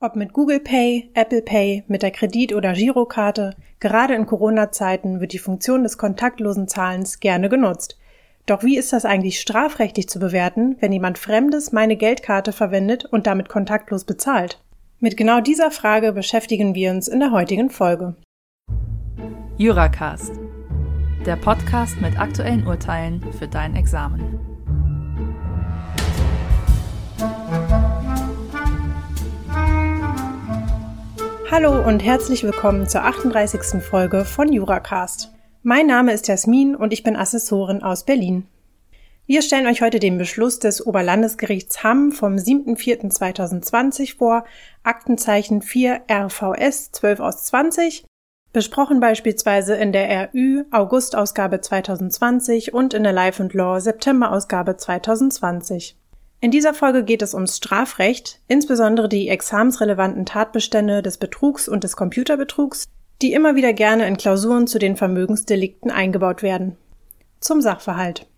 Ob mit Google Pay, Apple Pay, mit der Kredit- oder Girokarte, gerade in Corona-Zeiten wird die Funktion des kontaktlosen Zahlens gerne genutzt. Doch wie ist das eigentlich strafrechtlich zu bewerten, wenn jemand Fremdes meine Geldkarte verwendet und damit kontaktlos bezahlt? Mit genau dieser Frage beschäftigen wir uns in der heutigen Folge. Juracast, der Podcast mit aktuellen Urteilen für dein Examen. Hallo und herzlich willkommen zur 38. Folge von Juracast. Mein Name ist Jasmin und ich bin Assessorin aus Berlin. Wir stellen euch heute den Beschluss des Oberlandesgerichts Hamm vom 7.4.2020 vor, Aktenzeichen 4 RVS 12 aus 20, besprochen beispielsweise in der RÜ August-Ausgabe 2020 und in der Life and Law September-Ausgabe 2020. In dieser Folge geht es ums Strafrecht, insbesondere die examensrelevanten Tatbestände des Betrugs und des Computerbetrugs, die immer wieder gerne in Klausuren zu den Vermögensdelikten eingebaut werden. Zum Sachverhalt.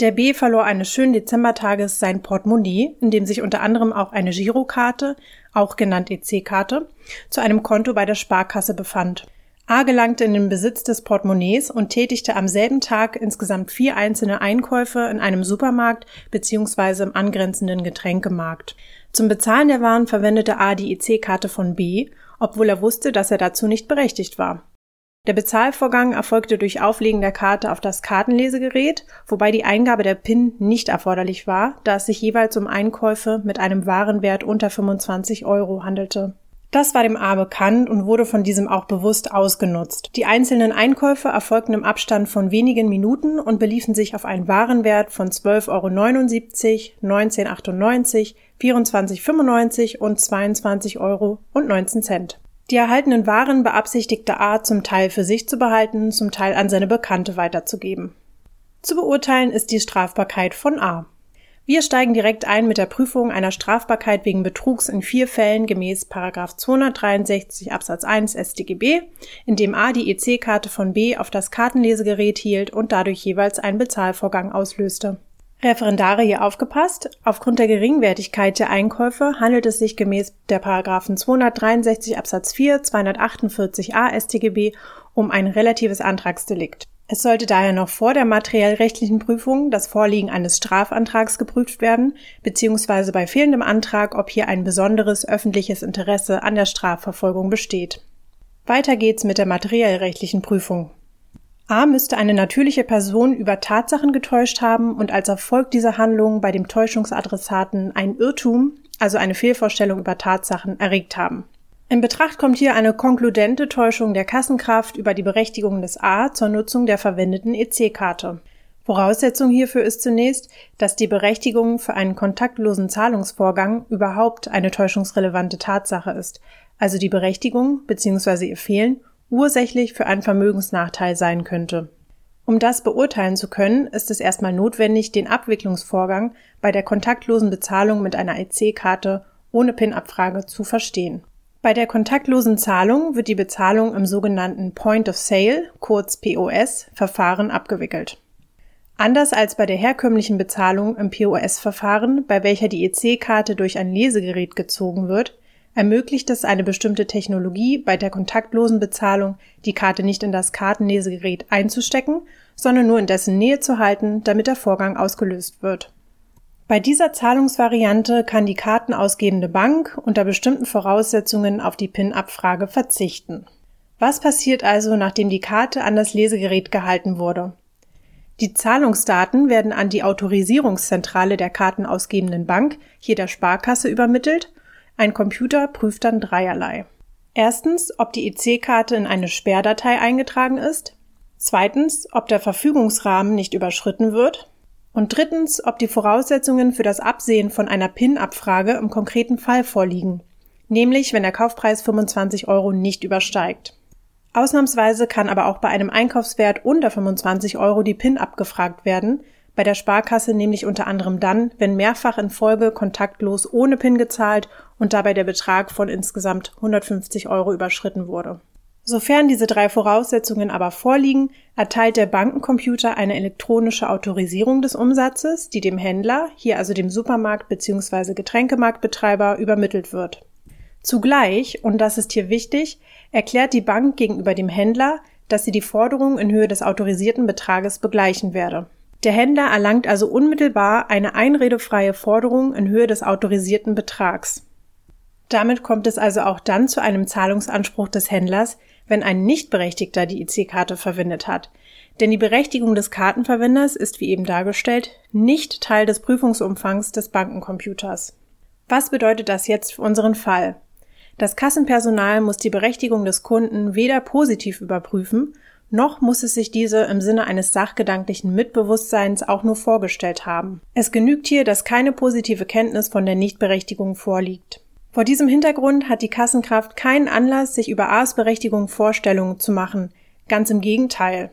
Der B verlor eines schönen Dezembertages sein Portemonnaie, in dem sich unter anderem auch eine Girokarte, auch genannt EC-Karte, zu einem Konto bei der Sparkasse befand. A gelangte in den Besitz des Portemonnaies und tätigte am selben Tag insgesamt vier einzelne Einkäufe in einem Supermarkt bzw. im angrenzenden Getränkemarkt. Zum Bezahlen der Waren verwendete A die EC-Karte von B, obwohl er wusste, dass er dazu nicht berechtigt war. Der Bezahlvorgang erfolgte durch Auflegen der Karte auf das Kartenlesegerät, wobei die Eingabe der PIN nicht erforderlich war, da es sich jeweils um Einkäufe mit einem Warenwert unter 25 Euro handelte. Das war dem A bekannt und wurde von diesem auch bewusst ausgenutzt. Die einzelnen Einkäufe erfolgten im Abstand von wenigen Minuten und beliefen sich auf einen Warenwert von 12,79 Euro, 19,98 24,95 und 22,19 Euro Die erhaltenen Waren beabsichtigte A zum Teil für sich zu behalten, zum Teil an seine Bekannte weiterzugeben. Zu beurteilen ist die Strafbarkeit von A. Wir steigen direkt ein mit der Prüfung einer Strafbarkeit wegen Betrugs in vier Fällen gemäß 263 Absatz 1 StGB, in dem A die EC-Karte von B auf das Kartenlesegerät hielt und dadurch jeweils einen Bezahlvorgang auslöste. Referendare hier aufgepasst. Aufgrund der Geringwertigkeit der Einkäufe handelt es sich gemäß der Paragraphen 263 Absatz 4, 248a StGB um ein relatives Antragsdelikt. Es sollte daher noch vor der materiell-rechtlichen Prüfung das Vorliegen eines Strafantrags geprüft werden, beziehungsweise bei fehlendem Antrag, ob hier ein besonderes öffentliches Interesse an der Strafverfolgung besteht. Weiter geht's mit der materiell-rechtlichen Prüfung. A müsste eine natürliche Person über Tatsachen getäuscht haben und als Erfolg dieser Handlung bei dem Täuschungsadressaten ein Irrtum, also eine Fehlvorstellung über Tatsachen, erregt haben. In Betracht kommt hier eine konkludente Täuschung der Kassenkraft über die Berechtigung des A zur Nutzung der verwendeten EC-Karte. Voraussetzung hierfür ist zunächst, dass die Berechtigung für einen kontaktlosen Zahlungsvorgang überhaupt eine täuschungsrelevante Tatsache ist, also die Berechtigung bzw. ihr Fehlen ursächlich für einen Vermögensnachteil sein könnte. Um das beurteilen zu können, ist es erstmal notwendig, den Abwicklungsvorgang bei der kontaktlosen Bezahlung mit einer EC-Karte ohne PIN-Abfrage zu verstehen. Bei der kontaktlosen Zahlung wird die Bezahlung im sogenannten Point of Sale, kurz POS, Verfahren abgewickelt. Anders als bei der herkömmlichen Bezahlung im POS-Verfahren, bei welcher die EC-Karte durch ein Lesegerät gezogen wird, ermöglicht es eine bestimmte Technologie bei der kontaktlosen Bezahlung, die Karte nicht in das Kartenlesegerät einzustecken, sondern nur in dessen Nähe zu halten, damit der Vorgang ausgelöst wird. Bei dieser Zahlungsvariante kann die kartenausgebende Bank unter bestimmten Voraussetzungen auf die PIN-Abfrage verzichten. Was passiert also, nachdem die Karte an das Lesegerät gehalten wurde? Die Zahlungsdaten werden an die Autorisierungszentrale der kartenausgebenden Bank, hier der Sparkasse, übermittelt. Ein Computer prüft dann dreierlei. Erstens, ob die EC-Karte in eine Sperrdatei eingetragen ist. Zweitens, ob der Verfügungsrahmen nicht überschritten wird. Und drittens, ob die Voraussetzungen für das Absehen von einer PIN-Abfrage im konkreten Fall vorliegen, nämlich wenn der Kaufpreis 25 Euro nicht übersteigt. Ausnahmsweise kann aber auch bei einem Einkaufswert unter 25 Euro die PIN abgefragt werden, bei der Sparkasse nämlich unter anderem dann, wenn mehrfach in Folge kontaktlos ohne PIN gezahlt und dabei der Betrag von insgesamt 150 Euro überschritten wurde. Sofern diese drei Voraussetzungen aber vorliegen, erteilt der Bankencomputer eine elektronische Autorisierung des Umsatzes, die dem Händler, hier also dem Supermarkt bzw. Getränkemarktbetreiber, übermittelt wird. Zugleich, und das ist hier wichtig, erklärt die Bank gegenüber dem Händler, dass sie die Forderung in Höhe des autorisierten Betrages begleichen werde. Der Händler erlangt also unmittelbar eine einredefreie Forderung in Höhe des autorisierten Betrags. Damit kommt es also auch dann zu einem Zahlungsanspruch des Händlers, wenn ein Nichtberechtigter die IC-Karte verwendet hat. Denn die Berechtigung des Kartenverwenders ist, wie eben dargestellt, nicht Teil des Prüfungsumfangs des Bankencomputers. Was bedeutet das jetzt für unseren Fall? Das Kassenpersonal muss die Berechtigung des Kunden weder positiv überprüfen, noch muss es sich diese im Sinne eines sachgedanklichen Mitbewusstseins auch nur vorgestellt haben. Es genügt hier, dass keine positive Kenntnis von der Nichtberechtigung vorliegt. Vor diesem Hintergrund hat die Kassenkraft keinen Anlass, sich über A's Berechtigung Vorstellungen zu machen. Ganz im Gegenteil.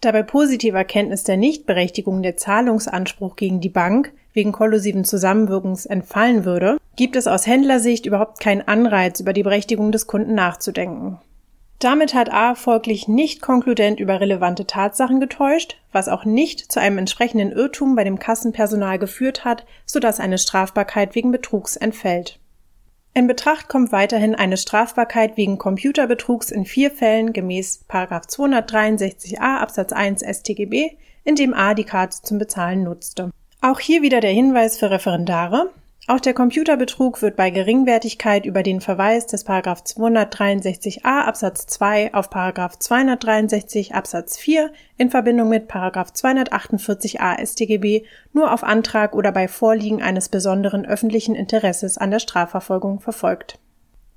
Da bei positiver Kenntnis der Nichtberechtigung der Zahlungsanspruch gegen die Bank wegen kollusiven Zusammenwirkens entfallen würde, gibt es aus Händlersicht überhaupt keinen Anreiz, über die Berechtigung des Kunden nachzudenken. Damit hat A folglich nicht konkludent über relevante Tatsachen getäuscht, was auch nicht zu einem entsprechenden Irrtum bei dem Kassenpersonal geführt hat, sodass eine Strafbarkeit wegen Betrugs entfällt. In Betracht kommt weiterhin eine Strafbarkeit wegen Computerbetrugs in vier Fällen gemäß 263a Absatz 1 StGB, in dem A die Karte zum Bezahlen nutzte. Auch hier wieder der Hinweis für Referendare. Auch der Computerbetrug wird bei Geringwertigkeit über den Verweis des 263a Absatz 2 auf 263 Absatz 4 in Verbindung mit 248a StGB nur auf Antrag oder bei Vorliegen eines besonderen öffentlichen Interesses an der Strafverfolgung verfolgt.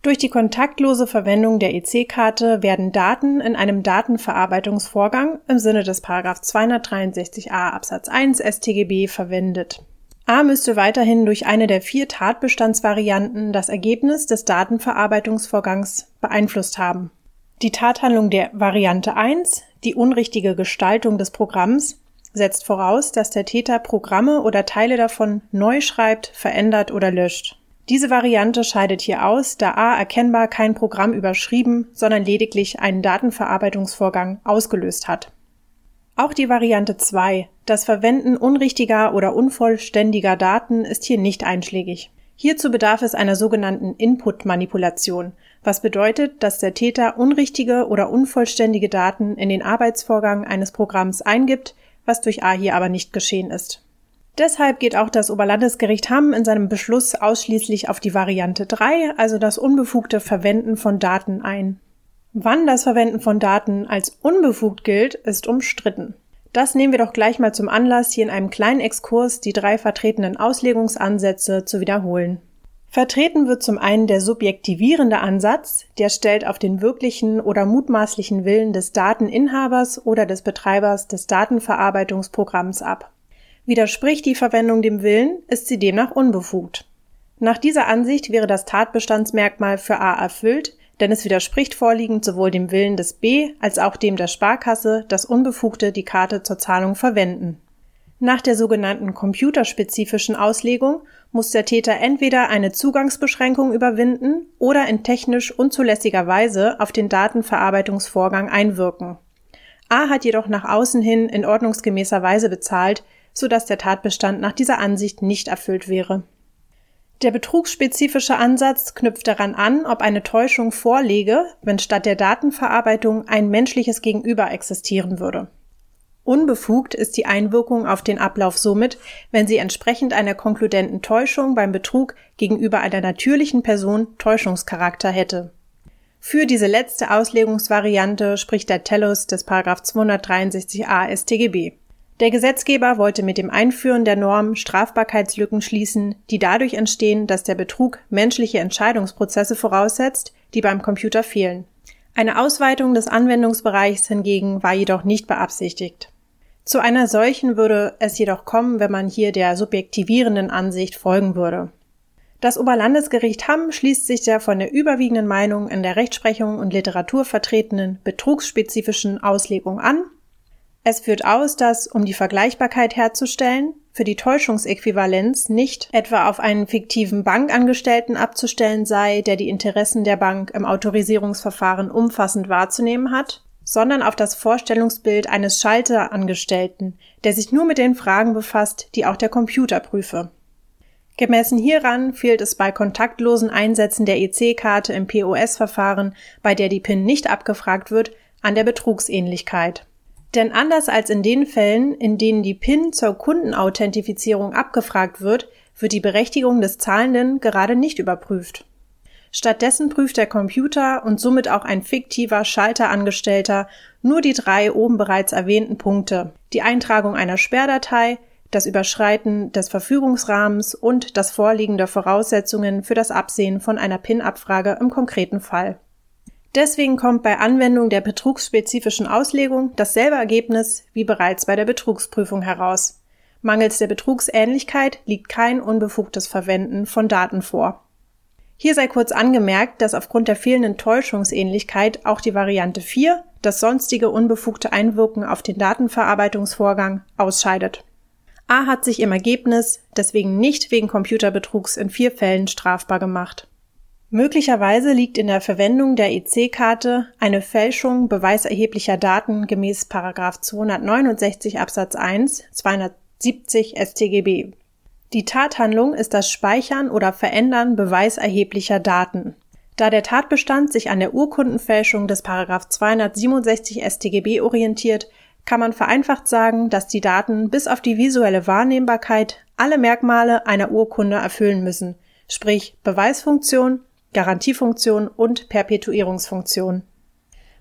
Durch die kontaktlose Verwendung der EC-Karte werden Daten in einem Datenverarbeitungsvorgang im Sinne des 263a Absatz 1 StGB verwendet A müsste weiterhin durch eine der vier Tatbestandsvarianten das Ergebnis des Datenverarbeitungsvorgangs beeinflusst haben. Die Tathandlung der Variante 1, die unrichtige Gestaltung des Programms, setzt voraus, dass der Täter Programme oder Teile davon neu schreibt, verändert oder löscht. Diese Variante scheidet hier aus, da a erkennbar kein Programm überschrieben, sondern lediglich einen Datenverarbeitungsvorgang ausgelöst hat. Auch die Variante 2, das Verwenden unrichtiger oder unvollständiger Daten, ist hier nicht einschlägig. Hierzu bedarf es einer sogenannten Input-Manipulation, was bedeutet, dass der Täter unrichtige oder unvollständige Daten in den Arbeitsvorgang eines Programms eingibt, was durch A hier aber nicht geschehen ist. Deshalb geht auch das Oberlandesgericht Hamm in seinem Beschluss ausschließlich auf die Variante 3, also das unbefugte Verwenden von Daten ein. Wann das Verwenden von Daten als unbefugt gilt, ist umstritten. Das nehmen wir doch gleich mal zum Anlass, hier in einem kleinen Exkurs die drei vertretenen Auslegungsansätze zu wiederholen. Vertreten wird zum einen der subjektivierende Ansatz, der stellt auf den wirklichen oder mutmaßlichen Willen des Dateninhabers oder des Betreibers des Datenverarbeitungsprogramms ab. Widerspricht die Verwendung dem Willen, ist sie demnach unbefugt. Nach dieser Ansicht wäre das Tatbestandsmerkmal für A erfüllt, denn es widerspricht vorliegend sowohl dem Willen des B als auch dem der Sparkasse, dass Unbefugte die Karte zur Zahlung verwenden. Nach der sogenannten computerspezifischen Auslegung muss der Täter entweder eine Zugangsbeschränkung überwinden oder in technisch unzulässiger Weise auf den Datenverarbeitungsvorgang einwirken. A hat jedoch nach außen hin in ordnungsgemäßer Weise bezahlt, so dass der Tatbestand nach dieser Ansicht nicht erfüllt wäre. Der betrugsspezifische Ansatz knüpft daran an, ob eine Täuschung vorliege, wenn statt der Datenverarbeitung ein menschliches Gegenüber existieren würde. Unbefugt ist die Einwirkung auf den Ablauf somit, wenn sie entsprechend einer konkludenten Täuschung beim Betrug gegenüber einer natürlichen Person Täuschungscharakter hätte. Für diese letzte Auslegungsvariante spricht der Tellus des 263a StGB. Der Gesetzgeber wollte mit dem Einführen der Norm Strafbarkeitslücken schließen, die dadurch entstehen, dass der Betrug menschliche Entscheidungsprozesse voraussetzt, die beim Computer fehlen. Eine Ausweitung des Anwendungsbereichs hingegen war jedoch nicht beabsichtigt. Zu einer solchen würde es jedoch kommen, wenn man hier der subjektivierenden Ansicht folgen würde. Das Oberlandesgericht Hamm schließt sich der von der überwiegenden Meinung in der Rechtsprechung und Literatur vertretenen betrugsspezifischen Auslegung an es führt aus, dass, um die Vergleichbarkeit herzustellen, für die Täuschungsäquivalenz nicht etwa auf einen fiktiven Bankangestellten abzustellen sei, der die Interessen der Bank im Autorisierungsverfahren umfassend wahrzunehmen hat, sondern auf das Vorstellungsbild eines Schalterangestellten, der sich nur mit den Fragen befasst, die auch der Computer prüfe. Gemessen hieran fehlt es bei kontaktlosen Einsätzen der EC-Karte im POS-Verfahren, bei der die PIN nicht abgefragt wird, an der Betrugsähnlichkeit. Denn anders als in den Fällen, in denen die PIN zur Kundenauthentifizierung abgefragt wird, wird die Berechtigung des Zahlenden gerade nicht überprüft. Stattdessen prüft der Computer und somit auch ein fiktiver Schalterangestellter nur die drei oben bereits erwähnten Punkte, die Eintragung einer Sperrdatei, das Überschreiten des Verfügungsrahmens und das Vorliegen der Voraussetzungen für das Absehen von einer PIN-Abfrage im konkreten Fall. Deswegen kommt bei Anwendung der betrugsspezifischen Auslegung dasselbe Ergebnis wie bereits bei der Betrugsprüfung heraus. Mangels der Betrugsähnlichkeit liegt kein unbefugtes Verwenden von Daten vor. Hier sei kurz angemerkt, dass aufgrund der fehlenden Täuschungsähnlichkeit auch die Variante 4, das sonstige unbefugte Einwirken auf den Datenverarbeitungsvorgang, ausscheidet. A hat sich im Ergebnis deswegen nicht wegen Computerbetrugs in vier Fällen strafbar gemacht. Möglicherweise liegt in der Verwendung der EC-Karte eine Fälschung beweiserheblicher Daten gemäß 269 Absatz 1 270 StGB. Die Tathandlung ist das Speichern oder Verändern beweiserheblicher Daten. Da der Tatbestand sich an der Urkundenfälschung des 267 StGB orientiert, kann man vereinfacht sagen, dass die Daten bis auf die visuelle Wahrnehmbarkeit alle Merkmale einer Urkunde erfüllen müssen, sprich Beweisfunktion, Garantiefunktion und Perpetuierungsfunktion.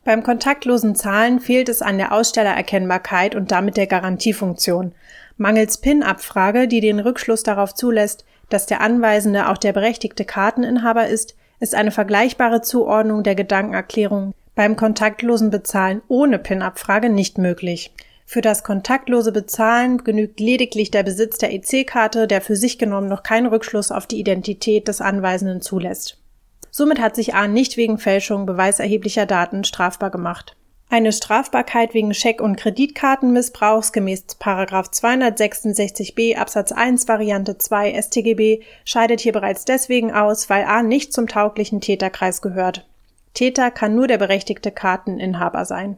Beim kontaktlosen Zahlen fehlt es an der Ausstellererkennbarkeit und damit der Garantiefunktion. Mangels PIN-Abfrage, die den Rückschluss darauf zulässt, dass der Anweisende auch der berechtigte Karteninhaber ist, ist eine vergleichbare Zuordnung der Gedankenerklärung beim kontaktlosen Bezahlen ohne PIN-Abfrage nicht möglich. Für das kontaktlose Bezahlen genügt lediglich der Besitz der EC-Karte, der für sich genommen noch keinen Rückschluss auf die Identität des Anweisenden zulässt. Somit hat sich A nicht wegen Fälschung beweiserheblicher Daten strafbar gemacht. Eine Strafbarkeit wegen Scheck- und Kreditkartenmissbrauchs gemäß 266b Absatz 1 Variante 2 StGB scheidet hier bereits deswegen aus, weil A nicht zum tauglichen Täterkreis gehört. Täter kann nur der berechtigte Karteninhaber sein.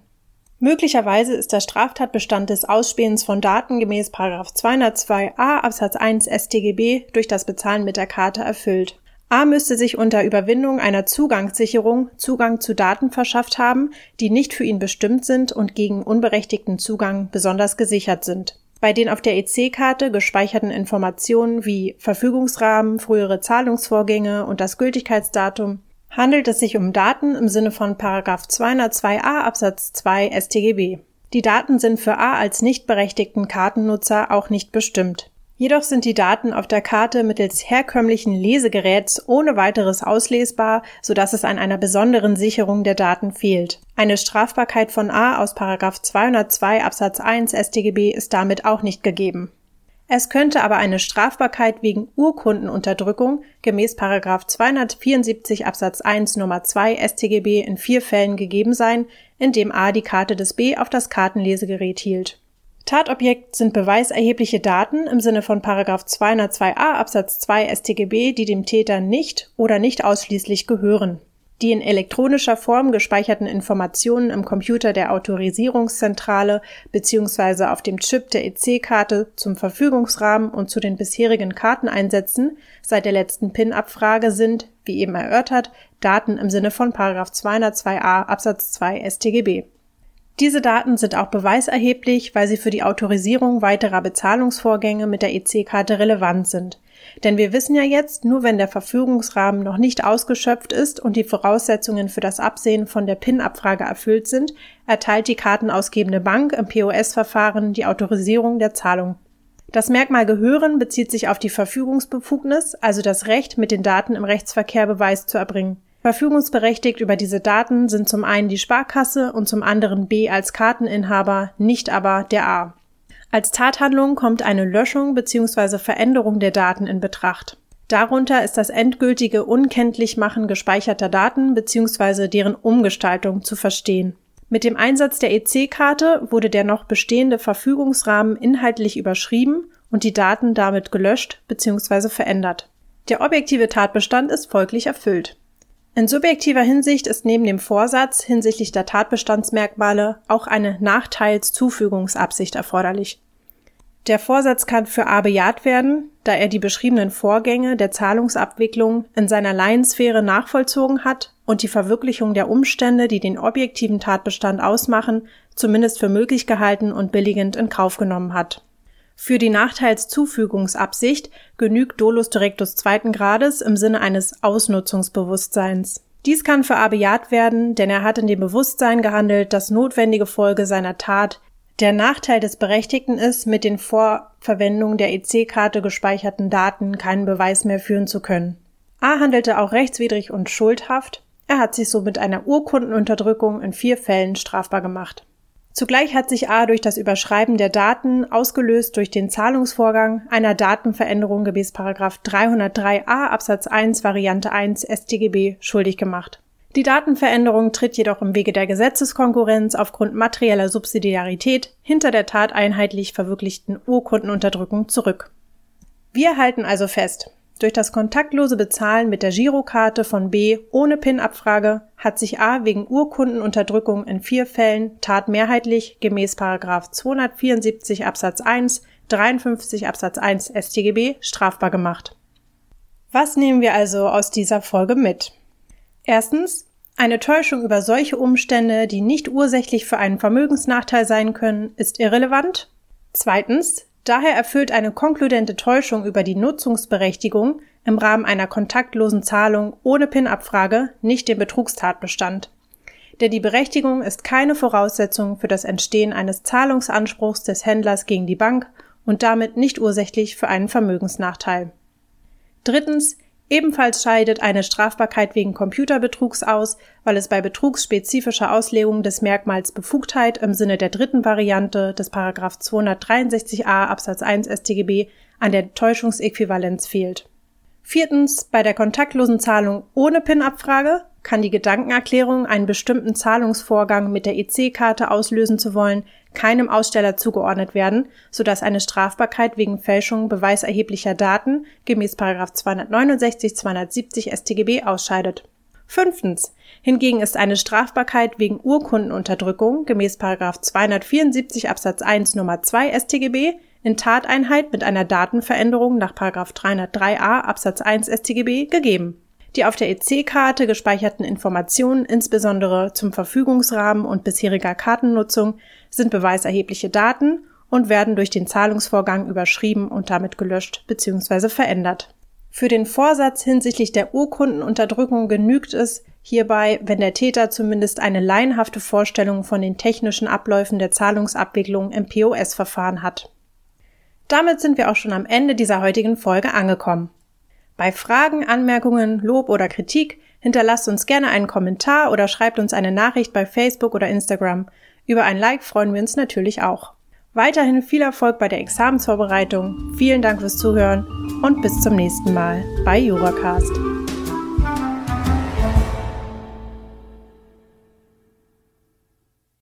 Möglicherweise ist der Straftatbestand des Ausspähens von Daten gemäß 202a Absatz 1 StGB durch das Bezahlen mit der Karte erfüllt. A müsste sich unter Überwindung einer Zugangssicherung Zugang zu Daten verschafft haben, die nicht für ihn bestimmt sind und gegen unberechtigten Zugang besonders gesichert sind. Bei den auf der EC-Karte gespeicherten Informationen wie Verfügungsrahmen, frühere Zahlungsvorgänge und das Gültigkeitsdatum handelt es sich um Daten im Sinne von 202a Absatz 2 StGB. Die Daten sind für A als nicht berechtigten Kartennutzer auch nicht bestimmt. Jedoch sind die Daten auf der Karte mittels herkömmlichen Lesegeräts ohne weiteres auslesbar, sodass es an einer besonderen Sicherung der Daten fehlt. Eine Strafbarkeit von A aus 202 Absatz 1 StGB ist damit auch nicht gegeben. Es könnte aber eine Strafbarkeit wegen Urkundenunterdrückung gemäß 274 Absatz 1 Nummer 2 StGB in vier Fällen gegeben sein, in dem A die Karte des B auf das Kartenlesegerät hielt. Tatobjekt sind beweiserhebliche Daten im Sinne von 202a Absatz 2 StGB, die dem Täter nicht oder nicht ausschließlich gehören die in elektronischer Form gespeicherten Informationen im Computer der Autorisierungszentrale bzw. auf dem Chip der EC-Karte zum Verfügungsrahmen und zu den bisherigen Karteneinsätzen seit der letzten PIN-Abfrage sind, wie eben erörtert, Daten im Sinne von 202a Absatz 2 StGB. Diese Daten sind auch beweiserheblich, weil sie für die Autorisierung weiterer Bezahlungsvorgänge mit der EC-Karte relevant sind. Denn wir wissen ja jetzt, nur wenn der Verfügungsrahmen noch nicht ausgeschöpft ist und die Voraussetzungen für das Absehen von der PIN-Abfrage erfüllt sind, erteilt die kartenausgebende Bank im POS-Verfahren die Autorisierung der Zahlung. Das Merkmal Gehören bezieht sich auf die Verfügungsbefugnis, also das Recht, mit den Daten im Rechtsverkehr Beweis zu erbringen. Verfügungsberechtigt über diese Daten sind zum einen die Sparkasse und zum anderen B als Karteninhaber, nicht aber der A. Als Tathandlung kommt eine Löschung bzw. Veränderung der Daten in Betracht. Darunter ist das endgültige Unkenntlichmachen gespeicherter Daten bzw. deren Umgestaltung zu verstehen. Mit dem Einsatz der EC-Karte wurde der noch bestehende Verfügungsrahmen inhaltlich überschrieben und die Daten damit gelöscht bzw. verändert. Der objektive Tatbestand ist folglich erfüllt. In subjektiver Hinsicht ist neben dem Vorsatz hinsichtlich der Tatbestandsmerkmale auch eine Nachteilszufügungsabsicht erforderlich. Der Vorsatz kann für A bejaht werden, da er die beschriebenen Vorgänge der Zahlungsabwicklung in seiner Laiensphäre nachvollzogen hat und die Verwirklichung der Umstände, die den objektiven Tatbestand ausmachen, zumindest für möglich gehalten und billigend in Kauf genommen hat. Für die Nachteilszufügungsabsicht genügt Dolus directus zweiten Grades im Sinne eines Ausnutzungsbewusstseins. Dies kann für A bejaht werden, denn er hat in dem Bewusstsein gehandelt, dass notwendige Folge seiner Tat der Nachteil des Berechtigten ist, mit den vor Verwendung der EC-Karte gespeicherten Daten keinen Beweis mehr führen zu können. A handelte auch rechtswidrig und schuldhaft. Er hat sich so mit einer Urkundenunterdrückung in vier Fällen strafbar gemacht. Zugleich hat sich A durch das Überschreiben der Daten, ausgelöst durch den Zahlungsvorgang, einer Datenveränderung gemäß 303a Absatz 1 Variante 1 StGB schuldig gemacht. Die Datenveränderung tritt jedoch im Wege der Gesetzeskonkurrenz aufgrund materieller Subsidiarität hinter der Tat einheitlich verwirklichten Urkundenunterdrückung zurück. Wir halten also fest, durch das kontaktlose Bezahlen mit der Girokarte von B ohne PIN-Abfrage hat sich A wegen Urkundenunterdrückung in vier Fällen tatmehrheitlich gemäß 274 Absatz 1, 53 Absatz 1 StGB strafbar gemacht. Was nehmen wir also aus dieser Folge mit? Erstens, eine Täuschung über solche Umstände, die nicht ursächlich für einen Vermögensnachteil sein können, ist irrelevant. Zweitens, daher erfüllt eine konkludente Täuschung über die Nutzungsberechtigung im Rahmen einer kontaktlosen Zahlung ohne PIN-Abfrage nicht den Betrugstatbestand. Denn die Berechtigung ist keine Voraussetzung für das Entstehen eines Zahlungsanspruchs des Händlers gegen die Bank und damit nicht ursächlich für einen Vermögensnachteil. Drittens, Ebenfalls scheidet eine Strafbarkeit wegen Computerbetrugs aus, weil es bei betrugsspezifischer Auslegung des Merkmals Befugtheit im Sinne der dritten Variante des 263a Absatz 1 StGB an der Täuschungsäquivalenz fehlt. Viertens, bei der kontaktlosen Zahlung ohne PIN-Abfrage kann die Gedankenerklärung, einen bestimmten Zahlungsvorgang mit der EC-Karte auslösen zu wollen, keinem Aussteller zugeordnet werden, sodass eine Strafbarkeit wegen Fälschung beweiserheblicher Daten gemäß 269 270 StGB ausscheidet. Fünftens. Hingegen ist eine Strafbarkeit wegen Urkundenunterdrückung gemäß 274 Absatz 1 Nummer 2 StGB in Tateinheit mit einer Datenveränderung nach 303a Absatz 1 StGB gegeben. Die auf der EC-Karte gespeicherten Informationen, insbesondere zum Verfügungsrahmen und bisheriger Kartennutzung, sind beweiserhebliche Daten und werden durch den Zahlungsvorgang überschrieben und damit gelöscht bzw. verändert. Für den Vorsatz hinsichtlich der Urkundenunterdrückung genügt es hierbei, wenn der Täter zumindest eine laienhafte Vorstellung von den technischen Abläufen der Zahlungsabwicklung im POS-Verfahren hat. Damit sind wir auch schon am Ende dieser heutigen Folge angekommen. Bei Fragen, Anmerkungen, Lob oder Kritik hinterlasst uns gerne einen Kommentar oder schreibt uns eine Nachricht bei Facebook oder Instagram. Über ein Like freuen wir uns natürlich auch. Weiterhin viel Erfolg bei der Examensvorbereitung. Vielen Dank fürs Zuhören und bis zum nächsten Mal bei Juracast.